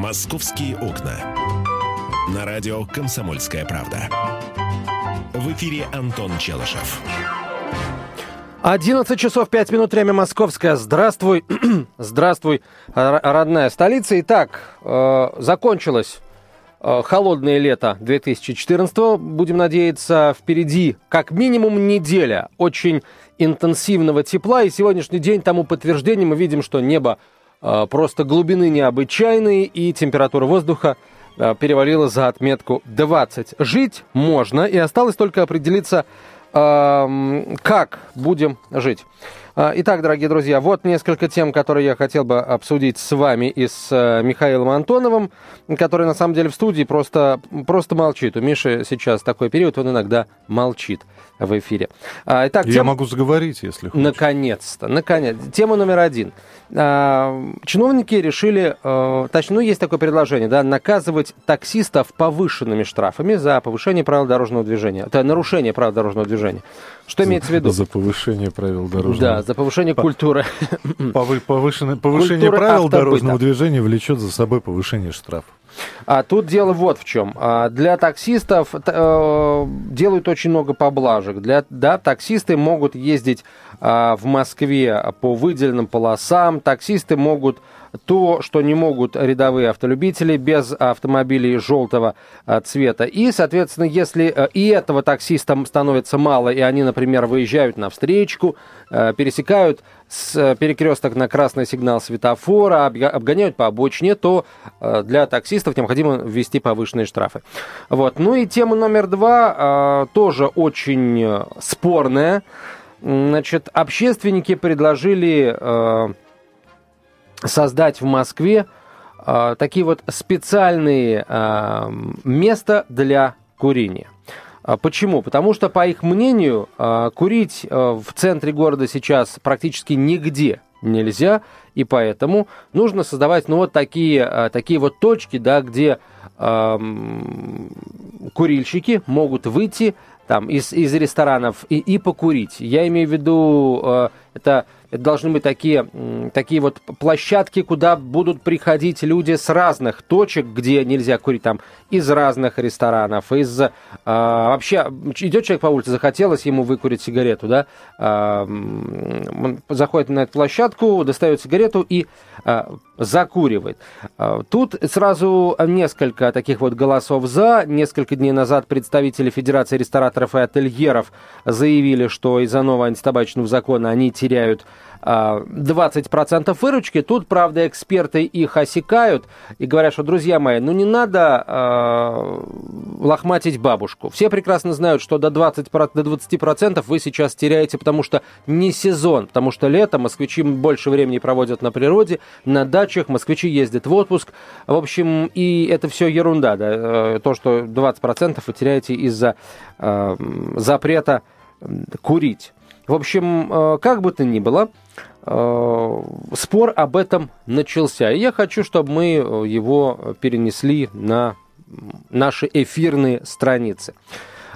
«Московские окна». На радио «Комсомольская правда». В эфире Антон Челышев. 11 часов 5 минут, время московское. Здравствуй, здравствуй, родная столица. Итак, э, закончилось э, холодное лето 2014 Будем надеяться, впереди как минимум неделя очень интенсивного тепла. И сегодняшний день тому подтверждение мы видим, что небо просто глубины необычайные и температура воздуха э, перевалила за отметку 20. Жить можно, и осталось только определиться, как будем жить. А, итак, дорогие друзья, вот несколько тем, которые я хотел бы обсудить с вами и с э, Михаилом Антоновым, который на самом деле в студии просто, просто молчит. У Миши сейчас такой период, он иногда молчит в эфире. А, итак, я тем... могу заговорить, если хочешь. Наконец-то, наконец. Тема номер один. А, чиновники решили, э, точнее, ну, есть такое предложение, да, наказывать таксистов повышенными штрафами за повышение правил дорожного движения. Это нарушение правил дорожного движения. Что имеется в виду? За повышение правил дорожного движения. Да, за повышение культуры. Повышенное, повышение правил дорожного движения влечет за собой повышение штрафов. А тут дело вот в чем. А, для таксистов э, делают очень много поблажек. Для, да, таксисты могут ездить э, в Москве по выделенным полосам. Таксисты могут то, что не могут рядовые автолюбители без автомобилей желтого а, цвета. И, соответственно, если э, и этого таксистам становится мало, и они, например, выезжают на встречку, э, пересекают с э, перекресток на красный сигнал светофора, обгоняют по обочине, то для таксистов необходимо ввести повышенные штрафы. Вот. Ну и тема номер два тоже очень спорная. Значит, общественники предложили создать в Москве э, такие вот специальные э, места для курения. А почему? Потому что, по их мнению, курить в центре города сейчас практически нигде нельзя, и поэтому нужно создавать ну, вот такие, такие вот точки, да, где э, курильщики могут выйти там, из, из ресторанов и, и покурить. Я имею в виду, э, это это должны быть такие, такие вот площадки, куда будут приходить люди с разных точек, где нельзя курить, там, из разных ресторанов, из... А, вообще, идет человек по улице, захотелось ему выкурить сигарету, да, а, он заходит на эту площадку, достает сигарету и а, закуривает. Тут сразу несколько таких вот голосов за. Несколько дней назад представители Федерации рестораторов и ательеров заявили, что из-за нового антитабачного закона они теряют 20% а, выручки. Тут, правда, эксперты их осекают и говорят, что, друзья мои, ну не надо э, лохматить бабушку. Все прекрасно знают, что до, 20, до 20% вы сейчас теряете, потому что не сезон, потому что лето, москвичи больше времени проводят на природе, на дачах, москвичи ездят в отпуск. В общем, и это все ерунда, да, э, то, что 20% вы теряете из-за э, запрета курить. В общем, э, как бы то ни было, э, спор об этом начался. И я хочу, чтобы мы э, его перенесли на наши эфирные страницы.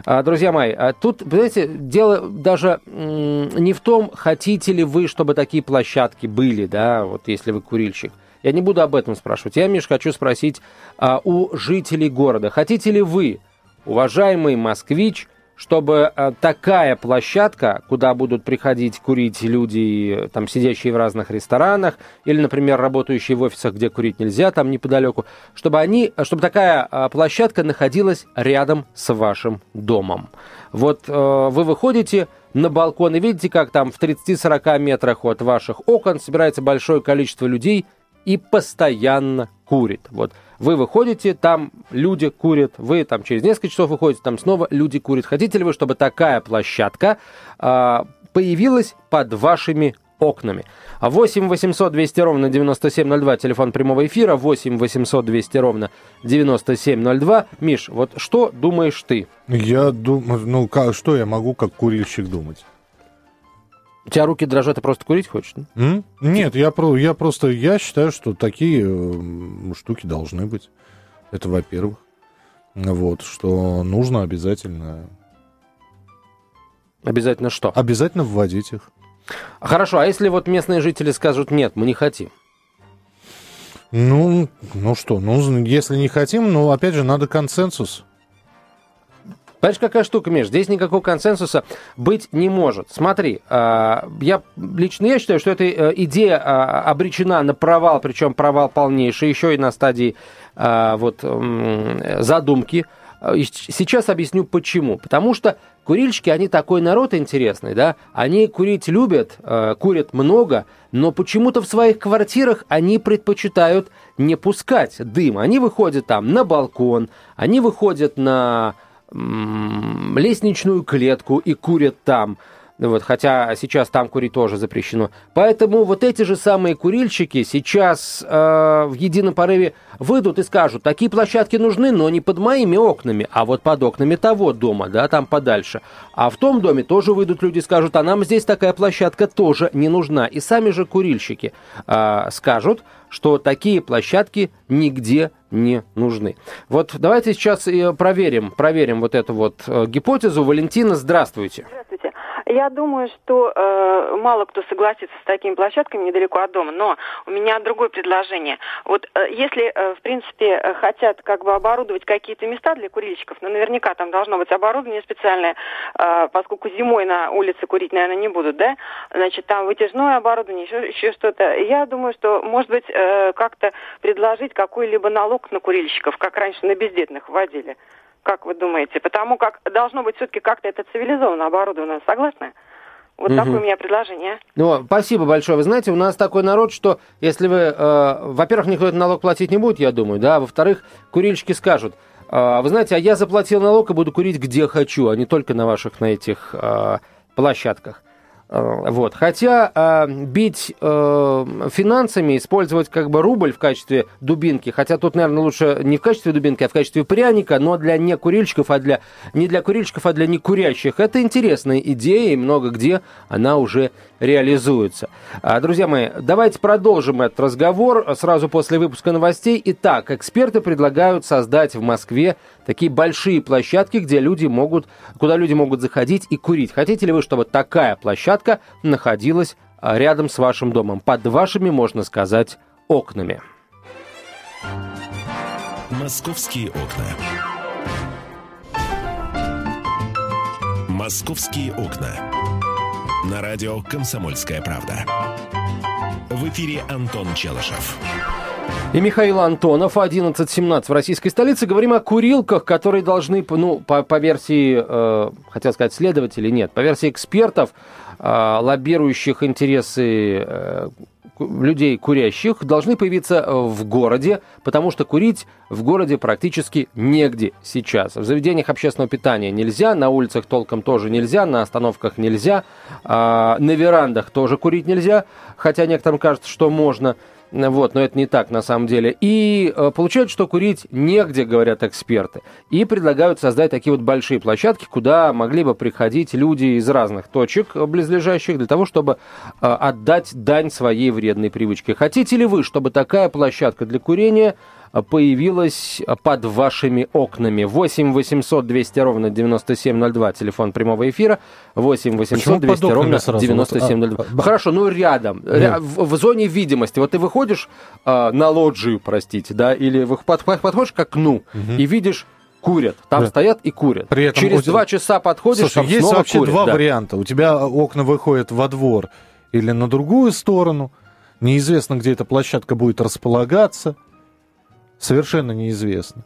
А, друзья мои, а тут, знаете, дело даже не в том, хотите ли вы, чтобы такие площадки были, да, вот если вы курильщик. Я не буду об этом спрашивать. Я, Миш, хочу спросить а, у жителей города. Хотите ли вы, уважаемый москвич, чтобы э, такая площадка, куда будут приходить курить люди, там, сидящие в разных ресторанах, или, например, работающие в офисах, где курить нельзя, там неподалеку, чтобы, они, чтобы такая э, площадка находилась рядом с вашим домом. Вот э, вы выходите на балкон и видите, как там в 30-40 метрах от ваших окон собирается большое количество людей и постоянно курит. Вот вы выходите, там люди курят, вы там через несколько часов выходите, там снова люди курят. Хотите ли вы, чтобы такая площадка э, появилась под вашими окнами. 8 800 200 ровно 9702, телефон прямого эфира, 8 800 200 ровно 9702. Миш, вот что думаешь ты? Я думаю, ну, как, что я могу как курильщик думать? У тебя руки дрожат, ты просто курить хочешь? Да? Нет, я, про, я просто, я считаю, что такие штуки должны быть. Это во-первых. Вот, что нужно обязательно... Обязательно что? Обязательно вводить их. Хорошо, а если вот местные жители скажут, нет, мы не хотим? Ну, ну что, ну, если не хотим, ну, опять же, надо консенсус. Понимаешь, какая штука, Миш? Здесь никакого консенсуса быть не может. Смотри, а, я лично я считаю, что эта э, идея а, обречена на провал, причем провал полнейший, еще и на стадии а, вот, задумки. Сейчас объясню почему. Потому что курильщики, они такой народ интересный, да, они курить любят, э, курят много, но почему-то в своих квартирах они предпочитают не пускать дым. Они выходят там на балкон, они выходят на лестничную клетку и курят там. Вот, хотя сейчас там курить тоже запрещено. Поэтому вот эти же самые курильщики сейчас э, в едином порыве выйдут и скажут, такие площадки нужны, но не под моими окнами, а вот под окнами того дома, да, там подальше. А в том доме тоже выйдут люди и скажут, а нам здесь такая площадка тоже не нужна. И сами же курильщики э, скажут, что такие площадки нигде не нужны. Вот давайте сейчас проверим, проверим вот эту вот э, гипотезу. Валентина, здравствуйте. Здравствуйте. Я думаю, что э, мало кто согласится с такими площадками недалеко от дома, но у меня другое предложение. Вот э, если, э, в принципе, э, хотят как бы оборудовать какие-то места для курильщиков, ну, наверняка там должно быть оборудование специальное, э, поскольку зимой на улице курить, наверное, не будут, да? Значит, там вытяжное оборудование, еще, еще что-то. Я думаю, что, может быть, э, как-то предложить какой-либо налог на курильщиков, как раньше на бездетных вводили. Как вы думаете? Потому как должно быть все-таки как-то это цивилизованно оборудовано. Согласны? Вот угу. такое у меня предложение. Ну, спасибо большое. Вы знаете, у нас такой народ, что если вы, э, во-первых, никто этот налог платить не будет, я думаю, да, во-вторых, курильщики скажут, э, вы знаете, а я заплатил налог и буду курить где хочу, а не только на ваших, на этих э, площадках. Э, вот. Хотя э, бить э, финансами, использовать как бы рубль в качестве дубинки, хотя тут, наверное, лучше не в качестве дубинки, а в качестве пряника, но для некурильщиков, а для, не для курильщиков, а для некурящих. Это интересная идея, и много где она уже реализуется. А, друзья мои, давайте продолжим этот разговор сразу после выпуска новостей. Итак, эксперты предлагают создать в Москве такие большие площадки, где люди могут, куда люди могут заходить и курить. Хотите ли вы, чтобы такая площадка находилась а, рядом с вашим домом, под вашими, можно сказать, окнами? Московские окна. Московские окна. На радио «Комсомольская правда». В эфире Антон Челышев. И Михаил Антонов, 11.17 в российской столице. Говорим о курилках, которые должны, ну, по, по версии, э, хотел сказать, следователей, нет, по версии экспертов, э, лоббирующих интересы э, людей курящих, должны появиться в городе, потому что курить в городе практически негде сейчас. В заведениях общественного питания нельзя, на улицах толком тоже нельзя, на остановках нельзя, э, на верандах тоже курить нельзя, хотя некоторым кажется, что можно. Вот, но это не так на самом деле. И э, получается, что курить негде, говорят эксперты. И предлагают создать такие вот большие площадки, куда могли бы приходить люди из разных точек близлежащих для того, чтобы э, отдать дань своей вредной привычке. Хотите ли вы, чтобы такая площадка для курения появилась под вашими окнами. 8 800 200 ровно 9702, телефон прямого эфира. 8 800 200 ровно 9702. Вот, а, Хорошо, ну рядом, ря- в, в зоне видимости. Вот ты выходишь э, на лоджию, простите, да, или под, подходишь к окну угу. и видишь курят. Там да. стоят и курят. При этом Через два часа подходишь, Слушай, там есть снова вообще курят, два да. варианта. У тебя окна выходят во двор или на другую сторону. Неизвестно, где эта площадка будет располагаться совершенно неизвестно.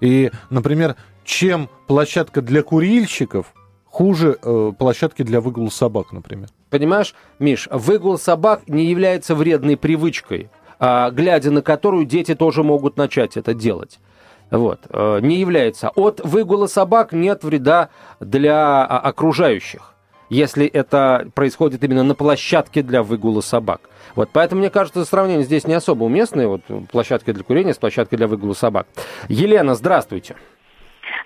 И, например, чем площадка для курильщиков хуже э, площадки для выгула собак, например. Понимаешь, Миш, выгул собак не является вредной привычкой, а, глядя на которую дети тоже могут начать это делать. Вот, э, не является. От выгула собак нет вреда для а, окружающих если это происходит именно на площадке для выгула собак. Вот, поэтому, мне кажется, сравнение здесь не особо уместное, вот площадка для курения с площадкой для выгула собак. Елена, здравствуйте.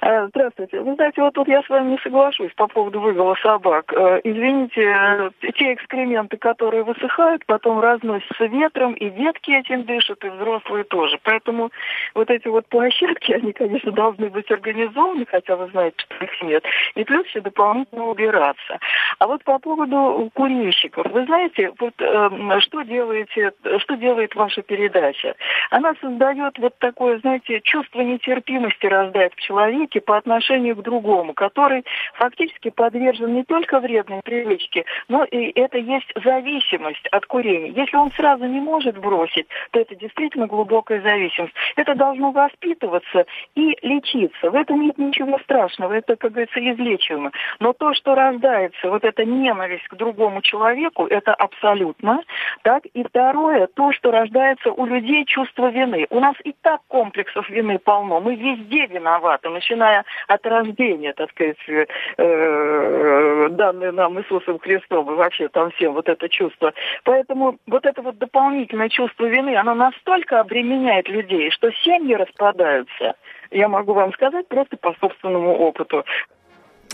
Э, здравствуйте. Вы знаете, вот тут я с вами не соглашусь по поводу выгула собак. Э, извините, те экскременты, которые высыхают, потом разносятся ветром, и детки этим дышат, и взрослые тоже. Поэтому вот эти вот площадки, они, конечно, должны быть организованы, хотя вы знаете, что их нет. И плюс еще дополнительно убираться. А вот по поводу курильщиков. Вы знаете, вот э, что делаете, что делает ваша передача? Она создает вот такое, знаете, чувство нетерпимости раздать в человеке по отношению к другому, который фактически подвержен не только вредной привычке, но и это есть зависимость от курения. Если он сразу не может бросить, то это действительно глубокая зависимость. Это должно воспитываться и лечиться. В этом нет ничего страшного, это, как говорится, излечиваемо. Но то, что рождается, вот эта ненависть к другому человеку, это абсолютно. Так? И второе, то, что рождается у людей чувство вины. У нас и так комплексов вины полно. Мы везде виноваты, начиная от рождения, так сказать, э, данные нам Иисусом Христом, и вообще там всем вот это чувство. Поэтому вот это вот дополнительное чувство вины, оно настолько обременяет людей, что семьи распадаются. Я могу вам сказать просто по собственному опыту.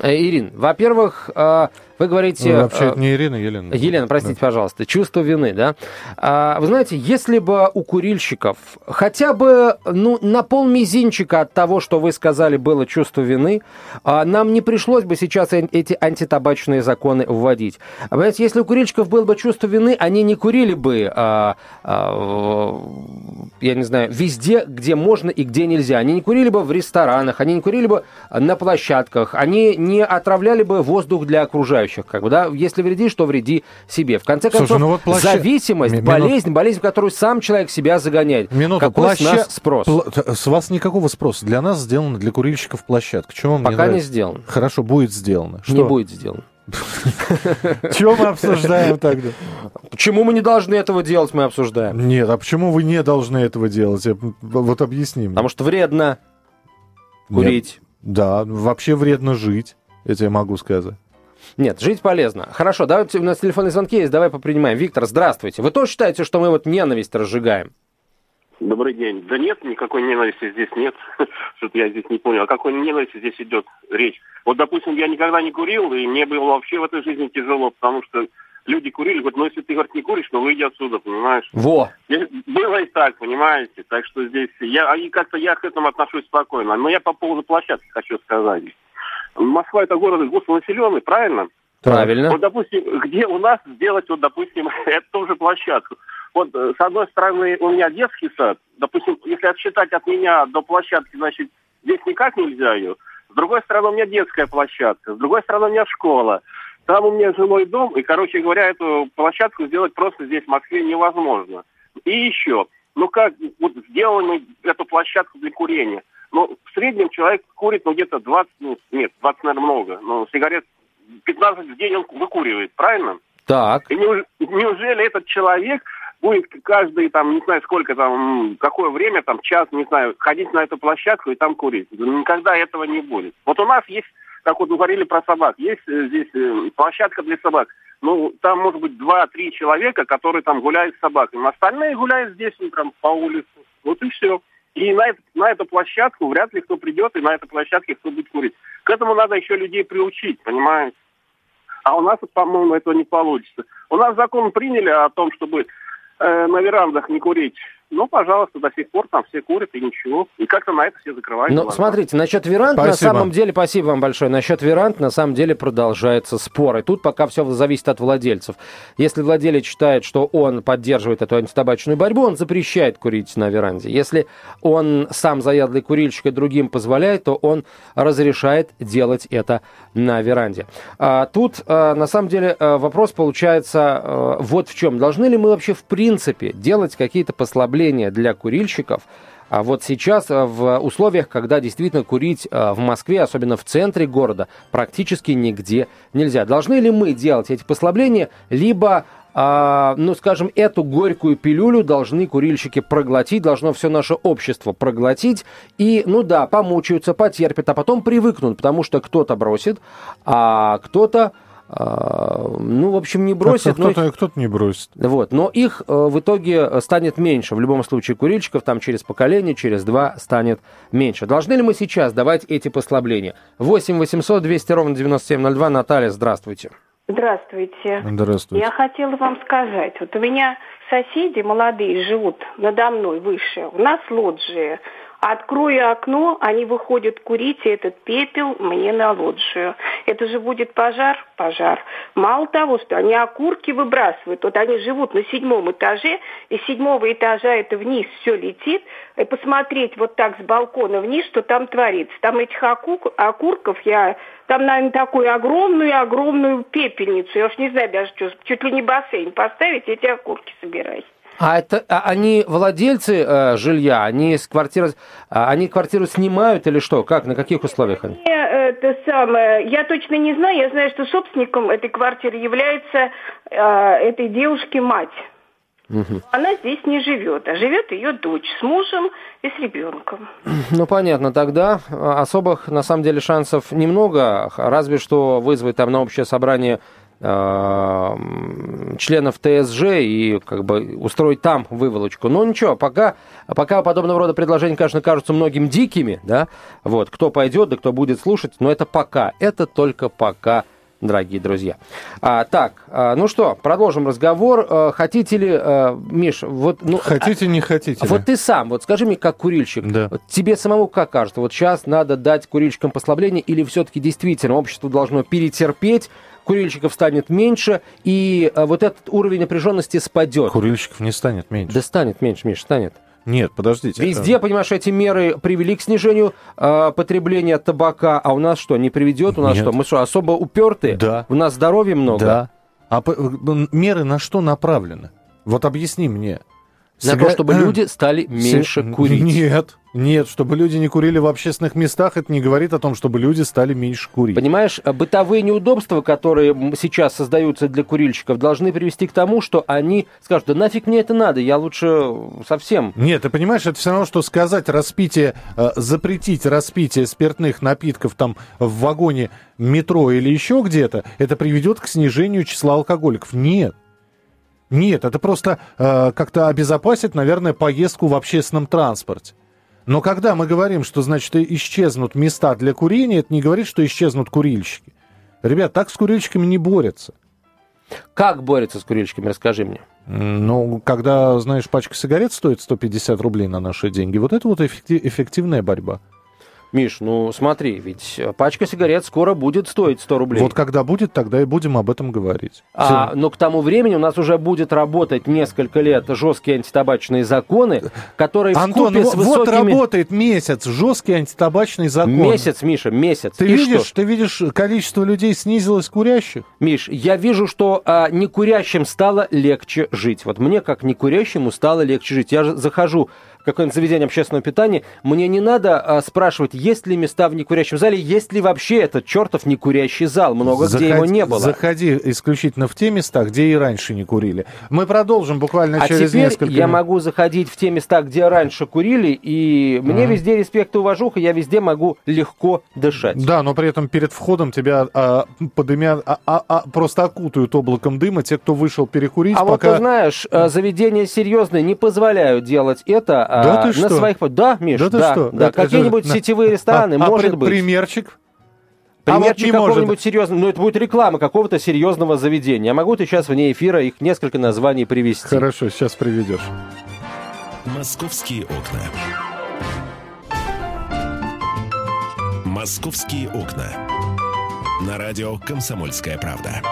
Э, Ирин, во-первых, э, вы говорите... Ну, вообще, это не Ирина, Елена. Елена, простите, да. пожалуйста. Чувство вины, да? А, вы знаете, если бы у курильщиков хотя бы ну, на пол мизинчика от того, что вы сказали, было чувство вины, а, нам не пришлось бы сейчас эти антитабачные законы вводить. А, понимаете, если у курильщиков было бы чувство вины, они не курили бы, а, а, я не знаю, везде, где можно и где нельзя. Они не курили бы в ресторанах, они не курили бы на площадках, они не отравляли бы воздух для окружающих. Как бы, да? Если вредишь, то вреди себе. В конце концов, Слушай, ну вот плаща... зависимость, Минут... болезнь, болезнь, в которую сам человек себя загоняет. Минуту, Какой плаща... с нас спрос? Пл... С вас никакого спроса. Для нас сделано, для курильщиков площадка. Чего вам Пока не, не сделано. Хорошо, будет сделано. Что? Не будет сделано. Чего мы обсуждаем тогда? Почему мы не должны этого делать, мы обсуждаем. Нет, а почему вы не должны этого делать? Вот объясни мне. Потому что вредно курить. Да, вообще вредно жить, я тебе могу сказать. Нет, жить полезно. Хорошо, давайте, у нас телефонные звонки есть, давай попринимаем. Виктор, здравствуйте. Вы тоже считаете, что мы вот ненависть разжигаем? Добрый день. Да нет, никакой ненависти здесь нет. Что-то я здесь не понял. О какой ненависти здесь идет речь? Вот, допустим, я никогда не курил, и мне было вообще в этой жизни тяжело, потому что люди курили, говорят, ну если ты, говорит, не куришь, ну выйди отсюда, понимаешь? Во! Было и так, понимаете? Так что здесь, я, и как-то я к этому отношусь спокойно. Но я по поводу площадки хочу сказать. Москва это город густонаселенный, правильно? Правильно. Вот, допустим, где у нас сделать, вот, допустим, эту тоже площадку? Вот, э, с одной стороны, у меня детский сад. Допустим, если отсчитать от меня до площадки, значит, здесь никак нельзя ее. С другой стороны, у меня детская площадка. С другой стороны, у меня школа. Там у меня жилой дом, и, короче говоря, эту площадку сделать просто здесь, в Москве, невозможно. И еще, ну как, вот сделали эту площадку для курения – ну, в среднем человек курит, ну, где-то 20, ну, нет, 20, наверное, много. Но сигарет 15 в день он выкуривает, правильно? Так. И неужели этот человек будет каждый, там, не знаю, сколько там, какое время, там, час, не знаю, ходить на эту площадку и там курить? Никогда этого не будет. Вот у нас есть, как вот говорили про собак, есть э, здесь э, площадка для собак. Ну, там может быть два-три человека, которые там гуляют с собаками. Остальные гуляют здесь утром по улице. Вот и все. И на, на эту площадку вряд ли кто придет, и на этой площадке кто будет курить. К этому надо еще людей приучить, понимаете? А у нас, по-моему, этого не получится. У нас закон приняли о том, чтобы э, на верандах не курить ну, пожалуйста, до сих пор там все курят и ничего. И как-то на это все закрывают. Ну, смотрите, насчет веранд спасибо. на самом деле, спасибо вам большое, насчет веранд на самом деле продолжается спор. И тут пока все зависит от владельцев. Если владелец считает, что он поддерживает эту антитабачную борьбу, он запрещает курить на веранде. Если он сам заядлый курильщик и другим позволяет, то он разрешает делать это на веранде. А, тут, а, на самом деле, а, вопрос получается а, вот в чем. Должны ли мы вообще в принципе делать какие-то послабления послабления для курильщиков. А вот сейчас э, в условиях, когда действительно курить э, в Москве, особенно в центре города, практически нигде нельзя. Должны ли мы делать эти послабления, либо а, ну, скажем, эту горькую пилюлю должны курильщики проглотить, должно все наше общество проглотить. И, ну да, помучаются, потерпят, а потом привыкнут, потому что кто-то бросит, а кто-то ну, в общем, не бросит. Кто-то, но их, кто не бросит. Вот, но их э, в итоге станет меньше. В любом случае, курильщиков там через поколение, через два станет меньше. Должны ли мы сейчас давать эти послабления? 8 800 200 ровно 9702. Наталья, здравствуйте. Здравствуйте. Здравствуйте. Я хотела вам сказать, вот у меня соседи молодые живут надо мной выше. У нас лоджия. Открою окно, они выходят курить, и этот пепел мне на лоджию. Это же будет пожар? Пожар. Мало того, что они окурки выбрасывают. Вот они живут на седьмом этаже, и с седьмого этажа это вниз все летит. И посмотреть вот так с балкона вниз, что там творится. Там этих окурков я... Там, наверное, такую огромную-огромную пепельницу. Я уж не знаю даже, что, чуть ли не бассейн поставить, эти окурки собирать. А это а они владельцы э, жилья, они с квартиры, а, они квартиру снимают или что? Как, на каких условиях они? Это самое, я точно не знаю, я знаю, что собственником этой квартиры является э, этой девушки мать. Угу. Она здесь не живет, а живет ее дочь с мужем и с ребенком. Ну понятно, тогда особых на самом деле шансов немного, разве что вызвать там на общее собрание Э, членов ТСЖ и как бы устроить там выволочку. Но ничего, пока, пока подобного рода предложения, конечно, кажутся многим дикими, да, вот, кто пойдет, да кто будет слушать, но это пока, это только пока дорогие друзья. А, так, а, ну что, продолжим разговор. А, хотите ли, а, Миш, вот... Ну, хотите, не хотите. Вот ты сам, вот скажи мне, как курильщик, да. вот тебе самому как кажется, вот сейчас надо дать курильщикам послабление или все-таки действительно общество должно перетерпеть курильщиков станет меньше, и а, вот этот уровень напряженности спадет. Курильщиков не станет меньше. Да станет меньше, Миш, станет. Нет, подождите. Везде, это... понимаешь, эти меры привели к снижению э, потребления табака, а у нас что, не приведет? У нас Нет. что, мы что, особо упертые? Да. У нас здоровья много? Да. А меры на что направлены? Вот объясни мне. На Сига... то, чтобы люди стали меньше курить. Нет, нет, чтобы люди не курили в общественных местах, это не говорит о том, чтобы люди стали меньше курить. Понимаешь, бытовые неудобства, которые сейчас создаются для курильщиков, должны привести к тому, что они скажут, да нафиг мне это надо, я лучше совсем... Нет, ты понимаешь, это все равно, что сказать распитие, э, запретить распитие спиртных напитков там в вагоне метро или еще где-то, это приведет к снижению числа алкоголиков. Нет. Нет, это просто э, как-то обезопасит, наверное, поездку в общественном транспорте. Но когда мы говорим, что, значит, исчезнут места для курения, это не говорит, что исчезнут курильщики. Ребят, так с курильщиками не борются. Как борются с курильщиками, расскажи мне. Ну, когда, знаешь, пачка сигарет стоит 150 рублей на наши деньги, вот это вот эффективная борьба. Миш, ну смотри, ведь пачка сигарет скоро будет стоить 100 рублей. Вот когда будет, тогда и будем об этом говорить. А, но к тому времени у нас уже будет работать несколько лет жесткие антитабачные законы, которые Антон, с высокими... вот работает месяц жесткий антитабачный закон. Месяц, Миша, месяц. Ты и видишь, что? ты видишь, количество людей снизилось курящих? Миш, я вижу, что а, некурящим стало легче жить. Вот мне, как некурящему, стало легче жить. Я же захожу какое-нибудь заведение общественного питания, мне не надо а, спрашивать, есть ли места в некурящем зале, есть ли вообще этот чертов некурящий зал, много Заходи, где его не было. Заходи исключительно в те места, где и раньше не курили. Мы продолжим буквально а через теперь несколько я могу заходить в те места, где раньше курили, и мне mm. везде респект и уважуха, я везде могу легко дышать. Да, но при этом перед входом тебя а, подымя, а, а, а, просто окутают облаком дыма те, кто вышел перекурить. А пока... вот ты знаешь, э, заведения серьезные не позволяют делать это да, ты на что? своих... Да, Миш, да, да, что? да. Какие-нибудь это... сетевые рестораны, а, может а быть. примерчик? Примерчик а вот какого-нибудь серьезного, ну это будет реклама какого-то серьезного заведения. Я могу ты сейчас вне эфира их несколько названий привести. Хорошо, сейчас приведешь. Московские окна. Московские окна. На радио «Комсомольская правда».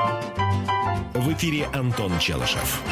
В эфире Антон Челышев.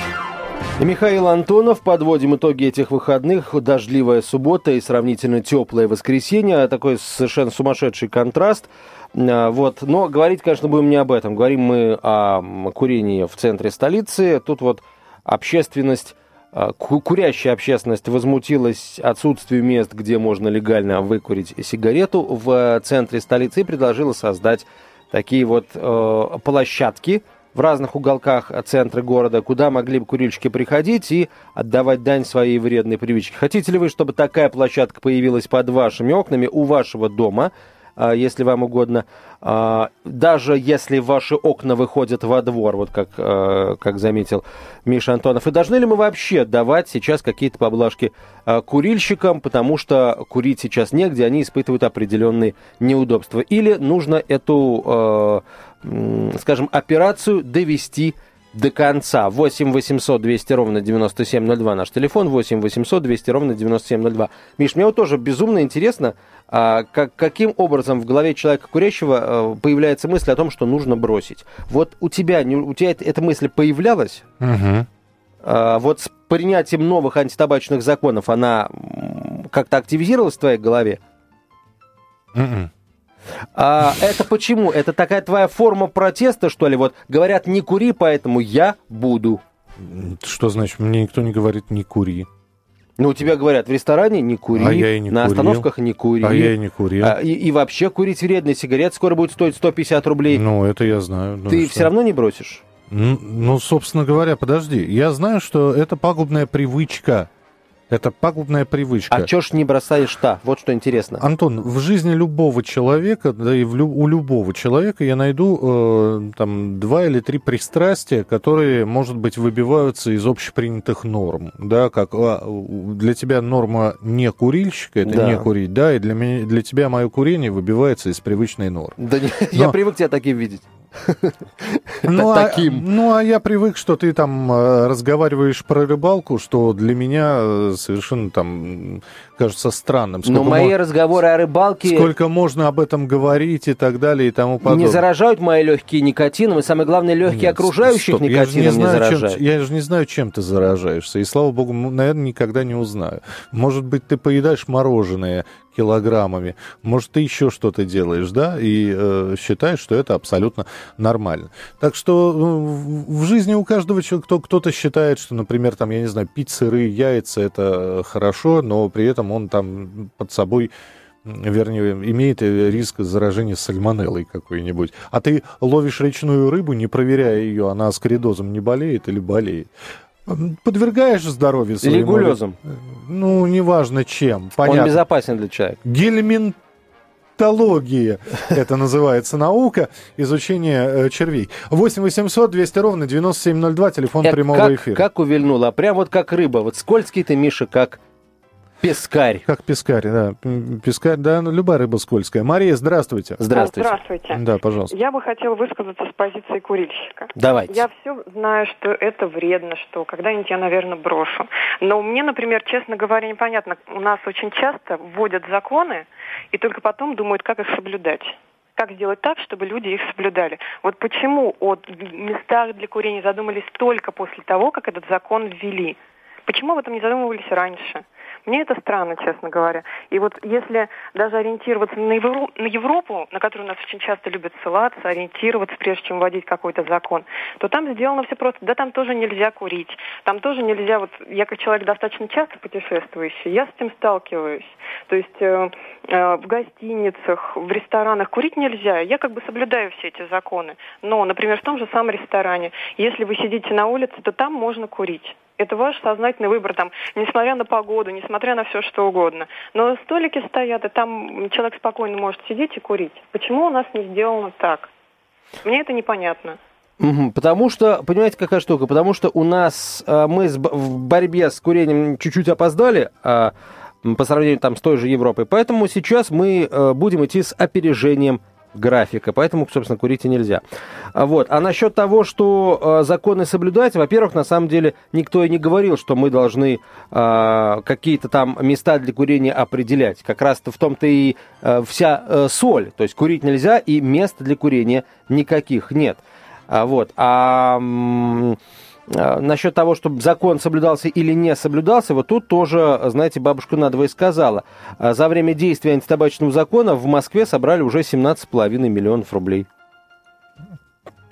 Михаил Антонов. Подводим итоги этих выходных. Дождливая суббота и сравнительно теплое воскресенье. Такой совершенно сумасшедший контраст. А, вот. Но говорить, конечно, будем не об этом. Говорим мы о курении в центре столицы. Тут вот общественность а, Курящая общественность возмутилась отсутствию мест, где можно легально выкурить сигарету в центре столицы и предложила создать такие вот э, площадки, в разных уголках центра города, куда могли бы курильщики приходить и отдавать дань своей вредной привычке. Хотите ли вы, чтобы такая площадка появилась под вашими окнами, у вашего дома? а, если вам угодно. А, даже если ваши окна выходят во двор, вот как, а, как заметил Миша Антонов. И должны ли мы вообще давать сейчас какие-то поблажки курильщикам, потому что курить сейчас негде, они испытывают определенные неудобства. Или нужно эту, скажем, операцию довести до конца. 8 800 200 ровно 9702 наш телефон, 8 800 200 ровно 9702. Миш, мне вот тоже безумно интересно, а, как, каким образом в голове человека курящего а, появляется мысль о том, что нужно бросить. Вот у тебя, у тебя эта мысль появлялась? Угу. А, вот с принятием новых антитабачных законов она как-то активизировалась в твоей голове? Mm-mm. А, это почему? Это такая твоя форма протеста, что ли? Вот говорят, не кури, поэтому я буду. Что значит, мне никто не говорит не кури? Ну, у тебя говорят, в ресторане не кури, а я и не на курил. остановках не кури. А я и не курил. А, и, и вообще курить вредно. Сигарет скоро будет стоить 150 рублей. Ну, это я знаю. Ну, Ты что? все равно не бросишь? Ну, собственно говоря, подожди. Я знаю, что это пагубная привычка это пагубная привычка. А чё ж не бросаешь-то? Вот что интересно. Антон, в жизни любого человека, да и в лю- у любого человека я найду э, там два или три пристрастия, которые, может быть, выбиваются из общепринятых норм. Да, как а, для тебя норма не курильщика, это Да. не курить, да, и для, меня, для тебя мое курение выбивается из привычной нормы. Да не- я привык тебя таким видеть. Ну а, таким. ну, а я привык, что ты там э, разговариваешь про рыбалку, что для меня э, совершенно там кажется странным. Но Сколько мои мо- разговоры о рыбалке Сколько можно об этом говорить и так далее и тому подобное. не заражают мои легкие никотином, и самое главное, легкие Нет, окружающих стоп, я же не никотином не, знаю, чем- заражают. я же не знаю, чем ты заражаешься. И слава богу, наверное, никогда не узнаю. Может быть, ты поедаешь мороженое килограммами, может, ты еще что-то делаешь, да, и э, считаешь, что это абсолютно нормально. Так что ну, в жизни у каждого человека кто, кто-то считает, что, например, там, я не знаю, пить сырые яйца это хорошо, но при этом он там под собой вернее, имеет э, риск заражения сальмонеллой какой-нибудь. А ты ловишь речную рыбу, не проверяя ее, она аскоридозом не болеет или болеет. Подвергаешь здоровью своему... Регулезом. Ну, неважно чем. Он Понятно. безопасен для человека. Гельминтология. Это называется наука. Изучение э, червей. 8 800 200 ровно 9702, телефон прямого как, эфира. как увильнула? Прям вот как рыба. Вот скользкий ты, Миша, как пескарь. Как пескарь, да. Пескарь, да, ну, любая рыба скользкая. Мария, здравствуйте. Здравствуйте. Здравствуйте. Да, пожалуйста. Я бы хотела высказаться с позиции курильщика. Давайте. Я все знаю, что это вредно, что когда-нибудь я, наверное, брошу. Но мне, например, честно говоря, непонятно. У нас очень часто вводят законы и только потом думают, как их соблюдать. Как сделать так, чтобы люди их соблюдали? Вот почему о местах для курения задумались только после того, как этот закон ввели? Почему об этом не задумывались раньше? Мне это странно, честно говоря. И вот если даже ориентироваться на Евро- на Европу, на которую нас очень часто любят ссылаться, ориентироваться, прежде чем вводить какой-то закон, то там сделано все просто. Да там тоже нельзя курить. Там тоже нельзя, вот я как человек достаточно часто путешествующий, я с этим сталкиваюсь. То есть э, э, в гостиницах, в ресторанах курить нельзя. Я как бы соблюдаю все эти законы. Но, например, в том же самом ресторане, если вы сидите на улице, то там можно курить. Это ваш сознательный выбор, там, несмотря на погоду, несмотря на все, что угодно. Но столики стоят, и там человек спокойно может сидеть и курить. Почему у нас не сделано так? Мне это непонятно. Потому что, понимаете, какая штука? Потому что у нас э, мы в борьбе с курением чуть-чуть опоздали а, по сравнению там с той же Европой. Поэтому сейчас мы э, будем идти с опережением графика, поэтому, собственно, курить и нельзя. А Вот. А насчет того, что э, законы соблюдать, во-первых, на самом деле никто и не говорил, что мы должны э, какие-то там места для курения определять. Как раз-то в том-то и э, вся э, соль. То есть курить нельзя, и мест для курения никаких нет. А, Вот. А а, насчет того, чтобы закон соблюдался или не соблюдался, вот тут тоже, знаете, бабушка надвое сказала. А, За время действия антитабачного закона в Москве собрали уже 17,5 миллионов рублей.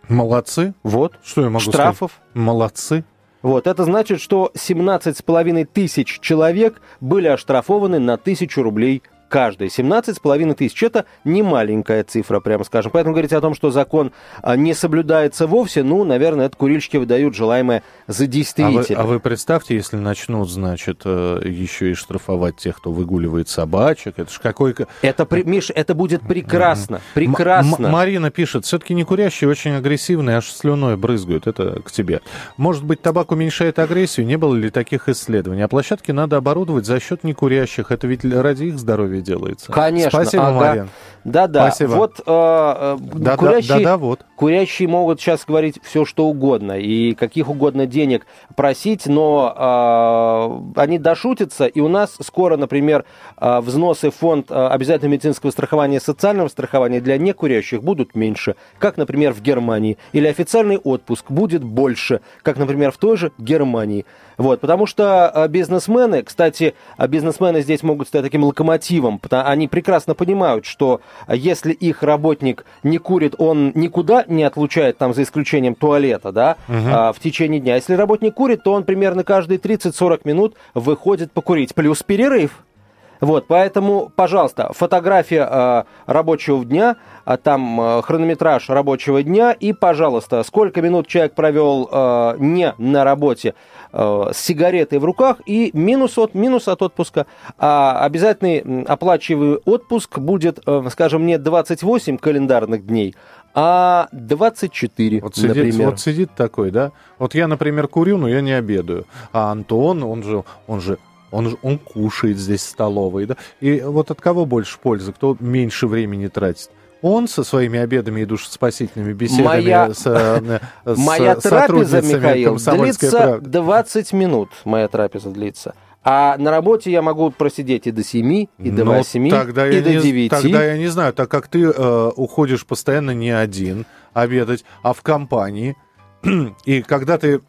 Молодцы. Вот. Что я могу Штрафов. сказать? Молодцы. Вот. Это значит, что 17,5 тысяч человек были оштрафованы на тысячу рублей каждый. 17,5 тысяч. Это не маленькая цифра, прямо скажем. Поэтому говорить о том, что закон а, не соблюдается вовсе, ну, наверное, это курильщики выдают желаемое за действительное. А вы, а вы представьте, если начнут, значит, э, еще и штрафовать тех, кто выгуливает собачек. Это ж какой... Это, Миш, это будет прекрасно. Прекрасно. М- Марина пишет, все-таки не курящие очень агрессивные, аж слюной брызгают. Это к тебе. Может быть, табак уменьшает агрессию? Не было ли таких исследований? А площадки надо оборудовать за счет некурящих. Это ведь ради их здоровья делается. Конечно. Спасибо, ага. Марин. Да-да. Спасибо. Вот, э, э, Да, курящие, да, да, да, вот. курящие могут сейчас говорить все, что угодно, и каких угодно денег просить, но э, они дошутятся, и у нас скоро, например, э, взносы в фонд э, обязательного медицинского страхования и социального страхования для некурящих будут меньше, как, например, в Германии, или официальный отпуск будет больше, как, например, в той же Германии. Вот, потому что э, бизнесмены, кстати, э, бизнесмены здесь могут стать таким локомотивом, они прекрасно понимают, что э, если их работник не курит, он никуда не отлучает, там, за исключением туалета, да, а, в течение дня. Если работник курит, то он примерно каждые 30-40 минут выходит покурить, плюс перерыв. Вот, поэтому, пожалуйста, фотография э, рабочего дня, а там э, хронометраж рабочего дня и, пожалуйста, сколько минут человек провел э, не на работе э, с сигаретой в руках и минус от, минус от отпуска. А обязательный оплачиваемый отпуск будет, э, скажем, не 28 календарных дней, а 24, Вот сидит, например. вот сидит такой, да? Вот я, например, курю, но я не обедаю. А Антон, он же, он же, он он кушает здесь в столовой, да? И вот от кого больше пользы, кто меньше времени тратит? Он со своими обедами и душеспасительными беседами Моя- с, э, с Моя трапеза, Михаил, «Комсомольской длится правды». 20 минут. Моя трапеза длится. А на работе я могу просидеть и до 7, и до Ну, 8, тогда и до не, 9. Тогда я не знаю, так как ты э, уходишь постоянно не один обедать, а в компании, и когда ты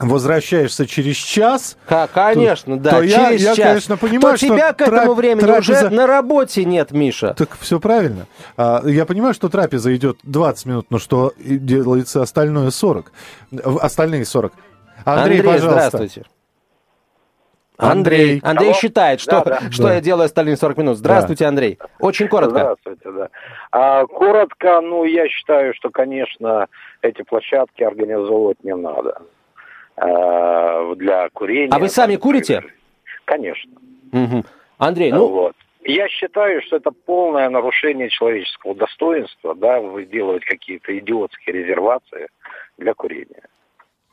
возвращаешься через час, Конечно, да, то я- через я, час. конечно, понимаю, то что тебя к этому трап- времени трапеза- уже на работе нет, Миша. так все правильно. А, я понимаю, что трапеза идет 20 минут, но что делается остальное 40. В- Остальные 40. Андрей, пожалуйста. здравствуйте. Андрей. Андрей, Андрей Алло. считает, что, Да, да. что Да. я делаю остальные 40 минут. Здравствуйте, Андрей. Очень коротко. Здравствуйте, да. А, коротко, ну, я считаю, что, конечно, эти площадки организовывать не надо а, для курения. А вы сами курите? Конечно. Мгм. Андрей, ну, вот. Я считаю, что это полное нарушение человеческого достоинства, да, делать какие-то идиотские резервации для курения.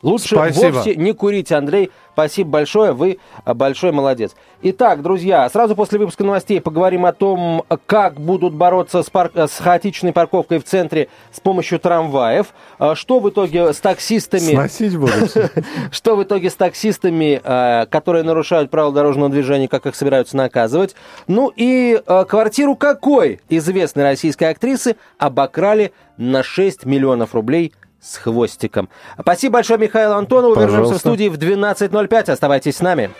Лучше Спасибо. вовсе не курите, Андрей. Спасибо большое, вы а, большой молодец. Итак, друзья, сразу после выпуска новостей поговорим о том, как будут бороться с, пар- с хаотичной парковкой в центре с помощью трамваев. А, Что в итоге с таксистами... Сносить будут. Что в итоге с таксистами, э, которые нарушают правила дорожного движения, как их собираются наказывать? Ну и э, квартиру какой известной российской актрисы обокрали на 6 миллионов рублей с хвостиком. Спасибо большое Михаилу Антонову. Вернемся в Пожалуйста. студии в 12.05. Оставайтесь с нами.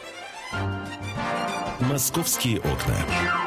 «Московские окна».